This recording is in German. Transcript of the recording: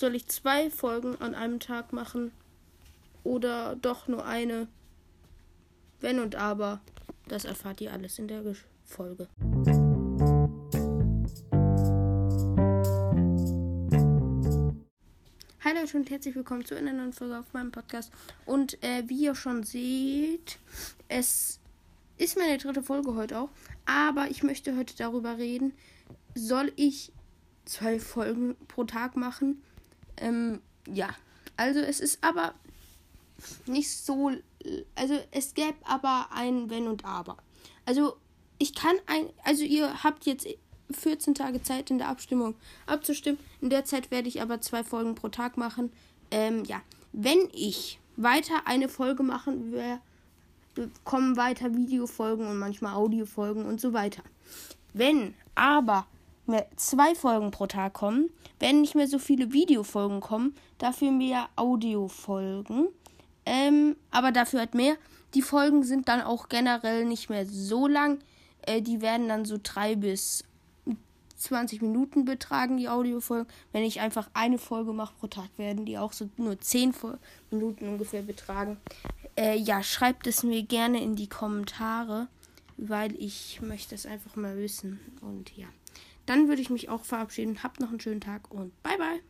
Soll ich zwei Folgen an einem Tag machen? Oder doch nur eine? Wenn und aber, das erfahrt ihr alles in der Folge. Hi Leute und herzlich willkommen zu einer neuen Folge auf meinem Podcast. Und äh, wie ihr schon seht, es ist meine dritte Folge heute auch. Aber ich möchte heute darüber reden, soll ich zwei Folgen pro Tag machen? Ähm, ja. Also es ist aber nicht so. Also es gäbe aber ein Wenn und Aber. Also ich kann ein. Also ihr habt jetzt 14 Tage Zeit in der Abstimmung abzustimmen. In der Zeit werde ich aber zwei Folgen pro Tag machen. Ähm, ja. Wenn ich weiter eine Folge machen werde, kommen weiter Videofolgen und manchmal Audiofolgen und so weiter. Wenn aber mehr zwei Folgen pro Tag kommen, werden nicht mehr so viele Videofolgen kommen, dafür mehr Audiofolgen. Ähm, aber dafür halt mehr. Die Folgen sind dann auch generell nicht mehr so lang. Äh, die werden dann so drei bis 20 Minuten betragen, die Audiofolgen. Wenn ich einfach eine Folge mache pro Tag, werden die auch so nur 10 Minuten ungefähr betragen. Äh, ja, schreibt es mir gerne in die Kommentare, weil ich möchte es einfach mal wissen. Und ja, dann würde ich mich auch verabschieden. Habt noch einen schönen Tag und bye bye.